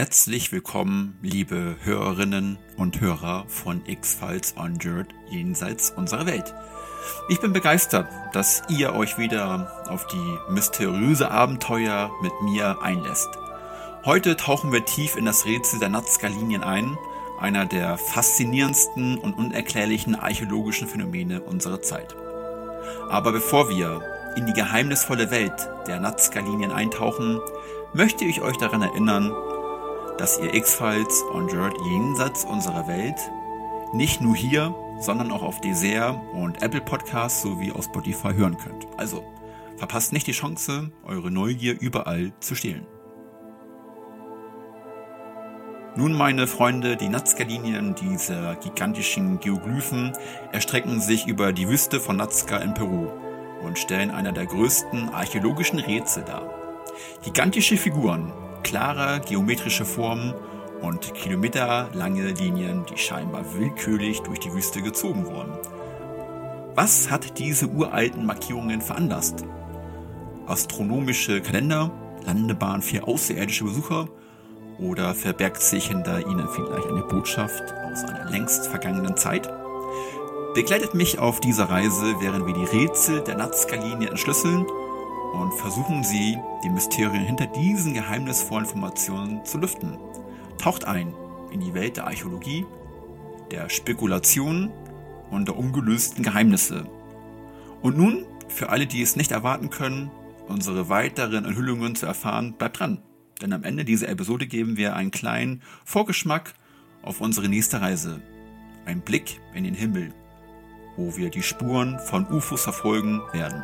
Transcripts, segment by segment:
Herzlich willkommen, liebe Hörerinnen und Hörer von X-Files Unjured jenseits unserer Welt. Ich bin begeistert, dass ihr euch wieder auf die mysteriöse Abenteuer mit mir einlässt. Heute tauchen wir tief in das Rätsel der Nazca-Linien ein, einer der faszinierendsten und unerklärlichen archäologischen Phänomene unserer Zeit. Aber bevor wir in die geheimnisvolle Welt der Nazca-Linien eintauchen, möchte ich euch daran erinnern, dass ihr X-Files on Jerd jenseits unserer Welt nicht nur hier, sondern auch auf Dessert und Apple Podcasts sowie auf Spotify hören könnt. Also verpasst nicht die Chance, eure Neugier überall zu stehlen. Nun, meine Freunde, die Nazca-Linien dieser gigantischen Geoglyphen erstrecken sich über die Wüste von Nazca in Peru und stellen einer der größten archäologischen Rätsel dar. Gigantische Figuren, klare geometrische Formen und kilometerlange Linien, die scheinbar willkürlich durch die Wüste gezogen wurden. Was hat diese uralten Markierungen veranlasst? Astronomische Kalender, Landebahn für außerirdische Besucher oder verbergt sich hinter ihnen vielleicht eine Botschaft aus einer längst vergangenen Zeit? Begleitet mich auf dieser Reise, während wir die Rätsel der Nazca-Linie entschlüsseln und versuchen Sie, die Mysterien hinter diesen geheimnisvollen Formationen zu lüften. Taucht ein in die Welt der Archäologie, der Spekulation und der ungelösten Geheimnisse. Und nun, für alle, die es nicht erwarten können, unsere weiteren Enthüllungen zu erfahren, bleibt dran. Denn am Ende dieser Episode geben wir einen kleinen Vorgeschmack auf unsere nächste Reise. Ein Blick in den Himmel, wo wir die Spuren von UFOs verfolgen werden.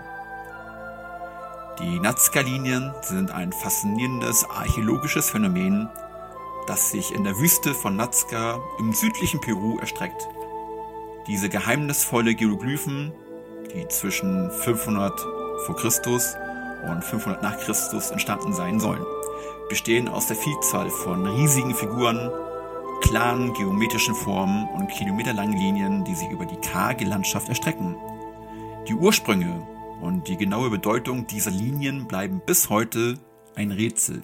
Die Nazca-Linien sind ein faszinierendes archäologisches Phänomen, das sich in der Wüste von Nazca im südlichen Peru erstreckt. Diese geheimnisvolle Geoglyphen, die zwischen 500 vor Christus und 500 nach Christus entstanden sein sollen, bestehen aus der Vielzahl von riesigen Figuren, klaren geometrischen Formen und kilometerlangen Linien, die sich über die karge Landschaft erstrecken. Die Ursprünge und die genaue Bedeutung dieser Linien bleiben bis heute ein Rätsel.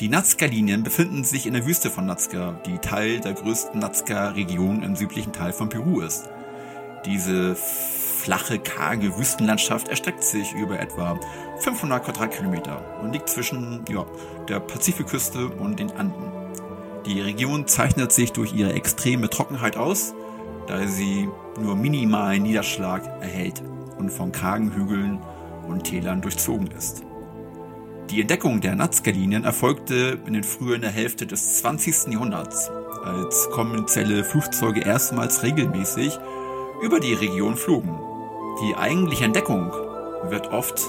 Die Nazca-Linien befinden sich in der Wüste von Nazca, die Teil der größten Nazca-Region im südlichen Teil von Peru ist. Diese flache, karge Wüstenlandschaft erstreckt sich über etwa 500 Quadratkilometer und liegt zwischen ja, der Pazifikküste und den Anden. Die Region zeichnet sich durch ihre extreme Trockenheit aus, da sie nur minimalen Niederschlag erhält und von kargen Hügeln und Tälern durchzogen ist. Die Entdeckung der Nazca-Linien erfolgte in den frühen Hälfte des 20. Jahrhunderts, als kommerzielle Flugzeuge erstmals regelmäßig über die Region flogen. Die eigentliche Entdeckung wird oft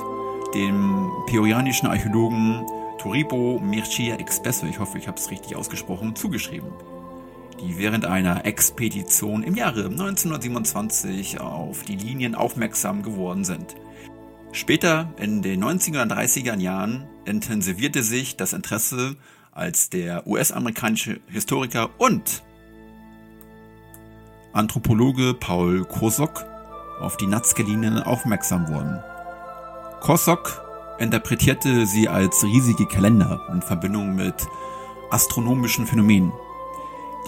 dem peruanischen Archäologen Toribo Mircea Expresso, ich hoffe, ich habe es richtig ausgesprochen, zugeschrieben die während einer Expedition im Jahre 1927 auf die Linien aufmerksam geworden sind. Später, in den 90er und 30er Jahren, intensivierte sich das Interesse, als der US-amerikanische Historiker und Anthropologe Paul Kosok auf die Nazca-Linien aufmerksam wurden. Kosok interpretierte sie als riesige Kalender in Verbindung mit astronomischen Phänomenen.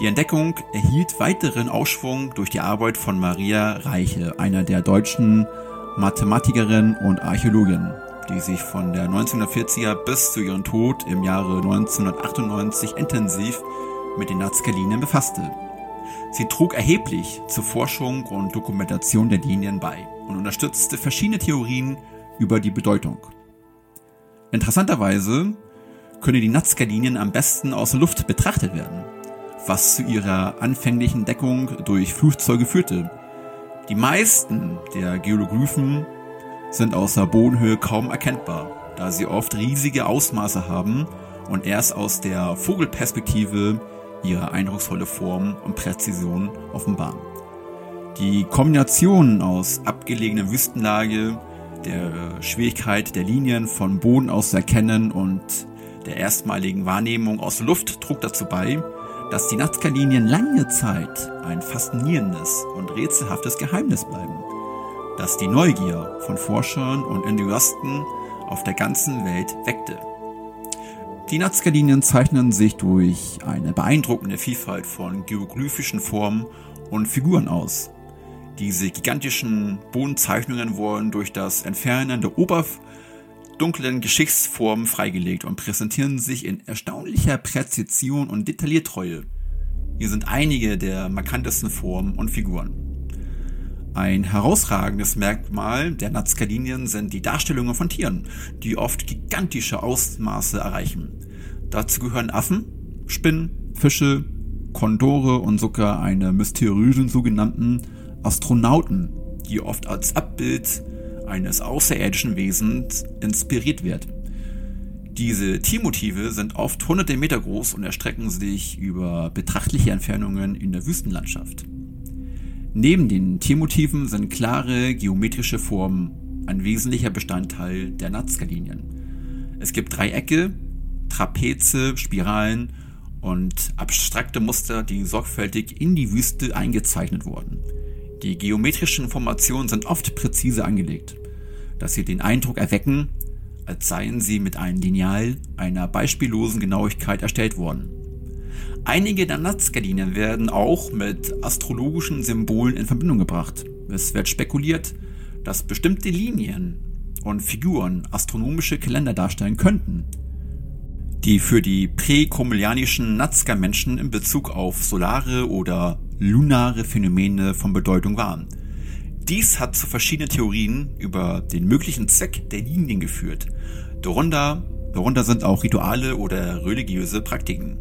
Die Entdeckung erhielt weiteren Ausschwung durch die Arbeit von Maria Reiche, einer der deutschen Mathematikerin und Archäologin, die sich von der 1940er bis zu ihrem Tod im Jahre 1998 intensiv mit den Nazca-Linien befasste. Sie trug erheblich zur Forschung und Dokumentation der Linien bei und unterstützte verschiedene Theorien über die Bedeutung. Interessanterweise können die Nazca-Linien am besten aus der Luft betrachtet werden was zu ihrer anfänglichen Deckung durch Flugzeuge führte. Die meisten der Geologlyphen sind außer Bodenhöhe kaum erkennbar, da sie oft riesige Ausmaße haben und erst aus der Vogelperspektive ihre eindrucksvolle Form und Präzision offenbaren. Die Kombination aus abgelegener Wüstenlage, der Schwierigkeit der Linien von Boden aus zu erkennen und der erstmaligen Wahrnehmung aus Luft trug dazu bei, dass die Nazca-Linien lange Zeit ein faszinierendes und rätselhaftes Geheimnis bleiben, das die Neugier von Forschern und Enthusiasten auf der ganzen Welt weckte. Die Nazca-Linien zeichnen sich durch eine beeindruckende Vielfalt von geoglyphischen Formen und Figuren aus. Diese gigantischen Bodenzeichnungen wurden durch das Entfernen der oberdunklen Geschichtsformen freigelegt und präsentieren sich in erstaunlicher Präzision und Detailliertreue. Hier sind einige der markantesten Formen und Figuren. Ein herausragendes Merkmal der Nazca-Linien sind die Darstellungen von Tieren, die oft gigantische Ausmaße erreichen. Dazu gehören Affen, Spinnen, Fische, Kondore und sogar eine mysteriösen sogenannten Astronauten, die oft als Abbild eines außerirdischen Wesens inspiriert wird. Diese Tiermotive sind oft hunderte Meter groß und erstrecken sich über betrachtliche Entfernungen in der Wüstenlandschaft. Neben den Tiermotiven sind klare geometrische Formen ein wesentlicher Bestandteil der Nazca-Linien. Es gibt Dreiecke, Trapeze, Spiralen und abstrakte Muster, die sorgfältig in die Wüste eingezeichnet wurden. Die geometrischen Formationen sind oft präzise angelegt, dass sie den Eindruck erwecken, als seien sie mit einem Lineal einer beispiellosen Genauigkeit erstellt worden. Einige der Nazca-Linien werden auch mit astrologischen Symbolen in Verbindung gebracht. Es wird spekuliert, dass bestimmte Linien und Figuren astronomische Kalender darstellen könnten, die für die präkomilianischen Nazca-Menschen in Bezug auf solare oder lunare Phänomene von Bedeutung waren. Dies hat zu verschiedenen Theorien über den möglichen Zweck der Linien geführt. Darunter, darunter sind auch Rituale oder religiöse Praktiken.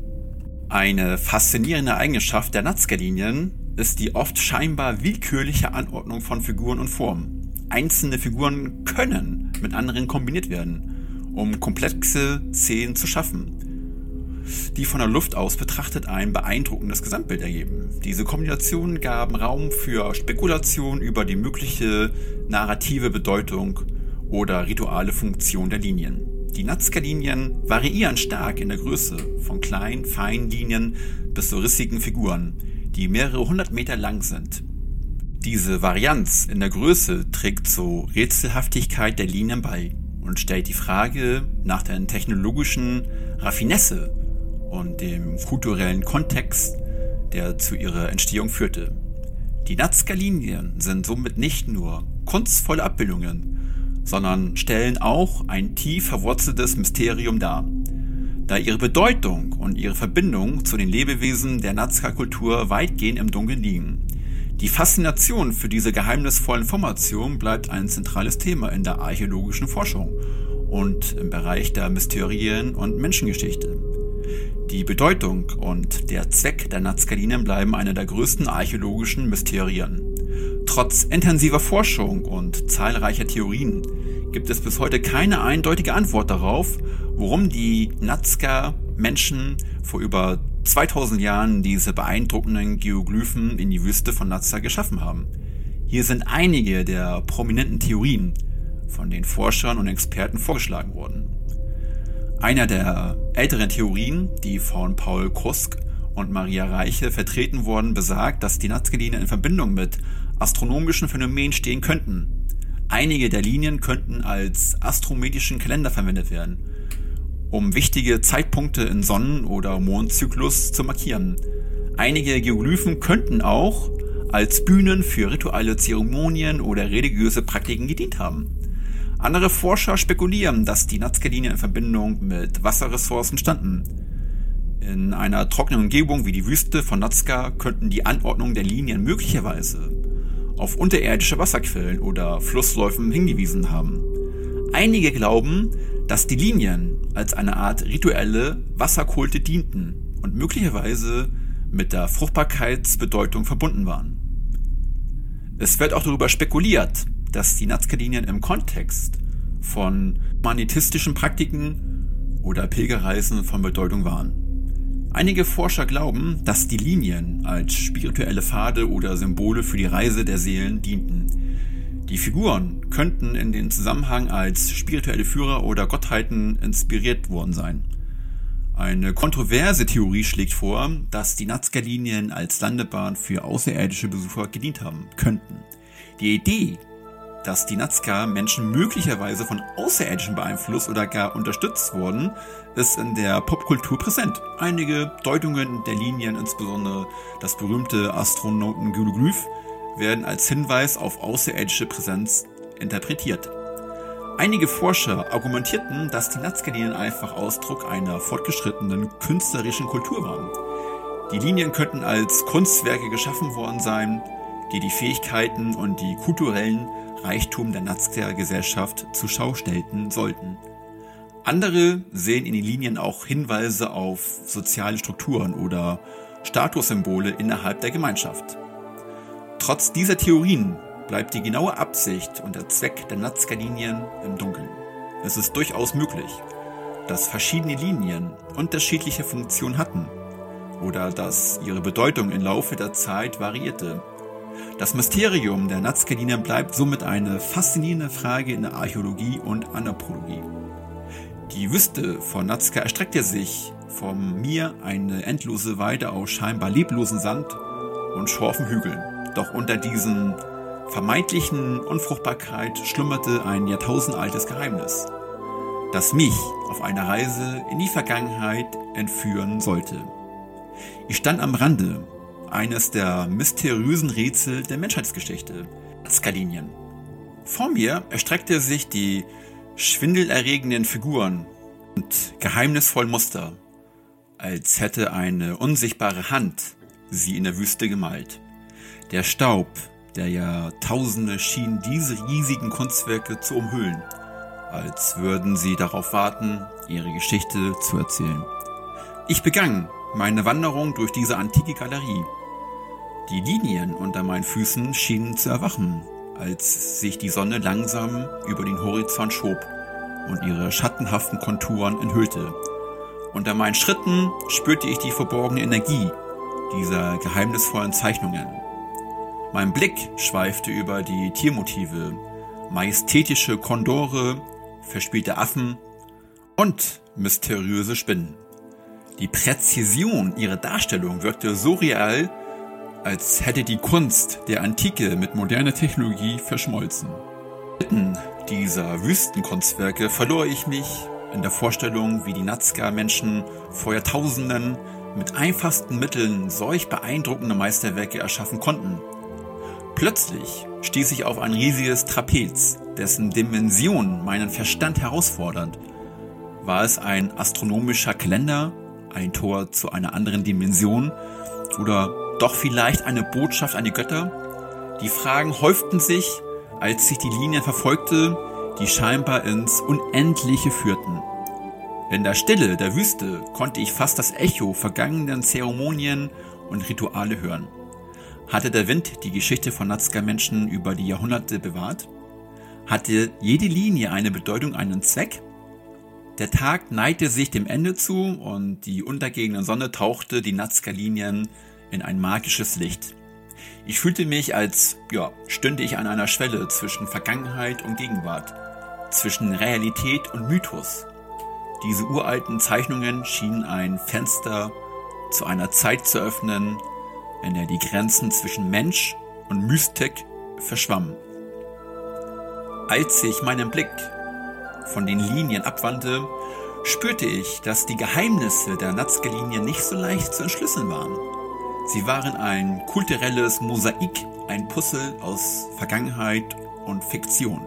Eine faszinierende Eigenschaft der Nazca-Linien ist die oft scheinbar willkürliche Anordnung von Figuren und Formen. Einzelne Figuren können mit anderen kombiniert werden, um komplexe Szenen zu schaffen, die von der Luft aus betrachtet ein beeindruckendes Gesamtbild ergeben. Diese Kombinationen gaben Raum für Spekulation über die mögliche narrative Bedeutung oder rituale Funktion der Linien. Die Nazca-Linien variieren stark in der Größe, von kleinen, feinen Linien bis zu rissigen Figuren, die mehrere hundert Meter lang sind. Diese Varianz in der Größe trägt zur Rätselhaftigkeit der Linien bei und stellt die Frage nach der technologischen Raffinesse und dem kulturellen Kontext, der zu ihrer Entstehung führte. Die Nazca-Linien sind somit nicht nur kunstvolle Abbildungen, sondern stellen auch ein tief verwurzeltes Mysterium dar. Da ihre Bedeutung und ihre Verbindung zu den Lebewesen der Nazca-Kultur weitgehend im Dunkeln liegen. Die Faszination für diese geheimnisvollen Formationen bleibt ein zentrales Thema in der archäologischen Forschung und im Bereich der Mysterien und Menschengeschichte. Die Bedeutung und der Zweck der Nazca-Linien bleiben eine der größten archäologischen Mysterien. Trotz intensiver Forschung und zahlreicher Theorien gibt es bis heute keine eindeutige Antwort darauf, warum die Nazca-Menschen vor über 2000 Jahren diese beeindruckenden Geoglyphen in die Wüste von Nazca geschaffen haben. Hier sind einige der prominenten Theorien von den Forschern und Experten vorgeschlagen worden. Einer der älteren Theorien, die von Paul Krusk und Maria Reiche vertreten wurden, besagt, dass die Nazca-Linien in Verbindung mit astronomischen Phänomenen stehen könnten. Einige der Linien könnten als astrometischen Kalender verwendet werden, um wichtige Zeitpunkte in Sonnen- oder Mondzyklus zu markieren. Einige Geoglyphen könnten auch als Bühnen für rituelle Zeremonien oder religiöse Praktiken gedient haben. Andere Forscher spekulieren, dass die Nazca-Linien in Verbindung mit Wasserressourcen standen. In einer trockenen Umgebung wie die Wüste von Nazca könnten die Anordnung der Linien möglicherweise auf unterirdische Wasserquellen oder Flussläufen hingewiesen haben. Einige glauben, dass die Linien als eine Art rituelle Wasserkulte dienten und möglicherweise mit der Fruchtbarkeitsbedeutung verbunden waren. Es wird auch darüber spekuliert, dass die Nazca-Linien im Kontext von humanitistischen Praktiken oder Pilgerreisen von Bedeutung waren. Einige Forscher glauben, dass die Linien als spirituelle Pfade oder Symbole für die Reise der Seelen dienten. Die Figuren könnten in den Zusammenhang als spirituelle Führer oder Gottheiten inspiriert worden sein. Eine kontroverse Theorie schlägt vor, dass die Nazca-Linien als Landebahn für außerirdische Besucher gedient haben könnten. Die Idee, dass die Nazca-Menschen möglicherweise von Außerirdischen beeinflusst oder gar unterstützt wurden, ist in der Popkultur präsent. Einige Deutungen der Linien, insbesondere das berühmte Astronauten-Glyph, werden als Hinweis auf außerirdische Präsenz interpretiert. Einige Forscher argumentierten, dass die Nazca-Linien einfach Ausdruck einer fortgeschrittenen künstlerischen Kultur waren. Die Linien könnten als Kunstwerke geschaffen worden sein, die die Fähigkeiten und die kulturellen Reichtum der Nazca-Gesellschaft zur Schau stellten sollten. Andere sehen in den Linien auch Hinweise auf soziale Strukturen oder Statussymbole innerhalb der Gemeinschaft. Trotz dieser Theorien bleibt die genaue Absicht und der Zweck der Nazca-Linien im Dunkeln. Es ist durchaus möglich, dass verschiedene Linien unterschiedliche Funktionen hatten oder dass ihre Bedeutung im Laufe der Zeit variierte. Das Mysterium der Nazca-Linien bleibt somit eine faszinierende Frage in der Archäologie und Anthropologie. Die Wüste von Nazca erstreckte sich vom Mir eine endlose Weide aus scheinbar leblosen Sand und schorfen Hügeln. Doch unter diesen vermeintlichen Unfruchtbarkeit schlummerte ein jahrtausendaltes Geheimnis, das mich auf eine Reise in die Vergangenheit entführen sollte. Ich stand am Rande eines der mysteriösen Rätsel der Menschheitsgeschichte, Skalinien. Vor mir erstreckte sich die schwindelerregenden Figuren und geheimnisvollen Muster, als hätte eine unsichtbare Hand sie in der Wüste gemalt. Der Staub der Jahrtausende schien diese riesigen Kunstwerke zu umhüllen, als würden sie darauf warten, ihre Geschichte zu erzählen. Ich begann meine Wanderung durch diese antike Galerie. Die Linien unter meinen Füßen schienen zu erwachen, als sich die Sonne langsam über den Horizont schob und ihre schattenhaften Konturen enthüllte. Unter meinen Schritten spürte ich die verborgene Energie dieser geheimnisvollen Zeichnungen. Mein Blick schweifte über die Tiermotive, majestätische Kondore, verspielte Affen und mysteriöse Spinnen. Die Präzision ihrer Darstellung wirkte so real, als hätte die Kunst der Antike mit moderner Technologie verschmolzen. Mitten dieser Wüstenkunstwerke verlor ich mich in der Vorstellung, wie die Nazca-Menschen vor Jahrtausenden mit einfachsten Mitteln solch beeindruckende Meisterwerke erschaffen konnten. Plötzlich stieß ich auf ein riesiges Trapez, dessen Dimension meinen Verstand herausfordernd. War es ein astronomischer Kalender, ein Tor zu einer anderen Dimension oder doch vielleicht eine Botschaft an die Götter? Die Fragen häuften sich, als ich die Linien verfolgte, die scheinbar ins Unendliche führten. In der Stille der Wüste konnte ich fast das Echo vergangenen Zeremonien und Rituale hören. Hatte der Wind die Geschichte von Nazca-Menschen über die Jahrhunderte bewahrt? Hatte jede Linie eine Bedeutung, einen Zweck? Der Tag neigte sich dem Ende zu und die untergehende Sonne tauchte die Nazca-Linien in ein magisches Licht. Ich fühlte mich, als ja, stünde ich an einer Schwelle zwischen Vergangenheit und Gegenwart, zwischen Realität und Mythos. Diese uralten Zeichnungen schienen ein Fenster zu einer Zeit zu öffnen, in der die Grenzen zwischen Mensch und Mystik verschwammen. Als ich meinen Blick von den Linien abwandte, spürte ich, dass die Geheimnisse der Nazca-Linie nicht so leicht zu entschlüsseln waren. Sie waren ein kulturelles Mosaik, ein Puzzle aus Vergangenheit und Fiktion,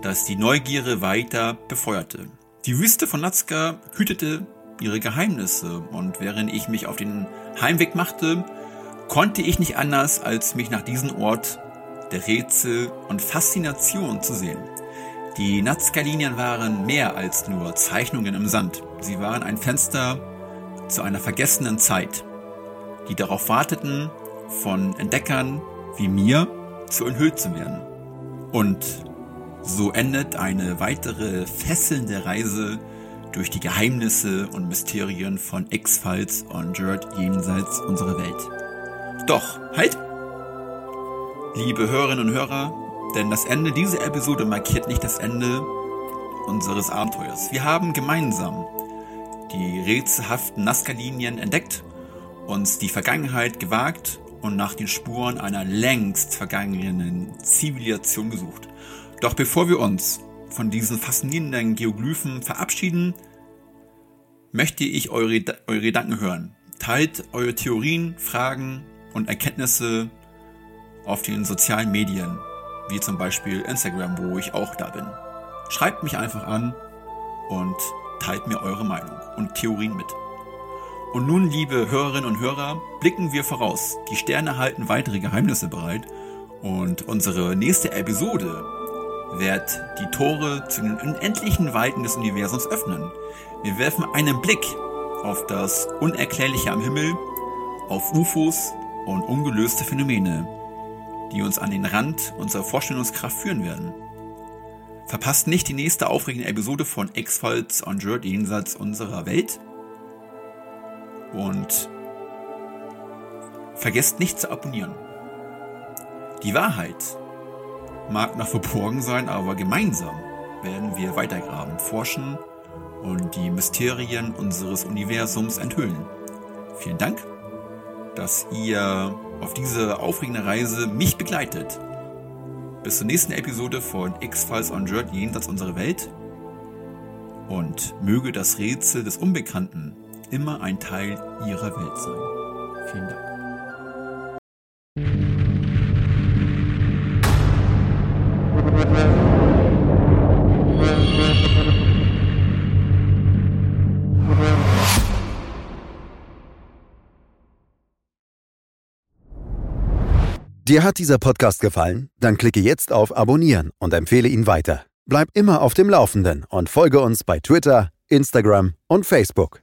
das die Neugierde weiter befeuerte. Die Wüste von Nazca hütete ihre Geheimnisse und während ich mich auf den Heimweg machte, konnte ich nicht anders, als mich nach diesem Ort der Rätsel und Faszination zu sehen. Die Nazca-Linien waren mehr als nur Zeichnungen im Sand. Sie waren ein Fenster zu einer vergessenen Zeit, die darauf warteten, von Entdeckern wie mir zu enthüllt zu werden. Und so endet eine weitere fesselnde Reise durch die Geheimnisse und Mysterien von X-Files und Jared jenseits unserer Welt. Doch, halt! Liebe Hörerinnen und Hörer, denn das Ende dieser Episode markiert nicht das Ende unseres Abenteuers. Wir haben gemeinsam die rätselhaften Nazca-Linien entdeckt, uns die Vergangenheit gewagt und nach den Spuren einer längst vergangenen Zivilisation gesucht. Doch bevor wir uns von diesen faszinierenden Geoglyphen verabschieden, möchte ich eure, eure Gedanken hören. Teilt eure Theorien, Fragen und Erkenntnisse auf den sozialen Medien, wie zum Beispiel Instagram, wo ich auch da bin. Schreibt mich einfach an und teilt mir eure Meinung und Theorien mit. Und nun, liebe Hörerinnen und Hörer, blicken wir voraus. Die Sterne halten weitere Geheimnisse bereit und unsere nächste Episode wird die Tore zu den unendlichen Weiten des Universums öffnen. Wir werfen einen Blick auf das Unerklärliche am Himmel, auf UFOs und ungelöste Phänomene, die uns an den Rand unserer Vorstellungskraft führen werden. Verpasst nicht die nächste aufregende Episode von X-Files on Jerd jenseits unserer Welt. Und vergesst nicht zu abonnieren. Die Wahrheit mag noch verborgen sein, aber gemeinsam werden wir weitergraben, forschen und die Mysterien unseres Universums enthüllen. Vielen Dank, dass ihr auf diese aufregende Reise mich begleitet. Bis zur nächsten Episode von X-Files on Journey jenseits unserer Welt. Und möge das Rätsel des Unbekannten immer ein Teil ihrer Welt sein. Vielen Dank. Dir hat dieser Podcast gefallen? Dann klicke jetzt auf Abonnieren und empfehle ihn weiter. Bleib immer auf dem Laufenden und folge uns bei Twitter, Instagram und Facebook.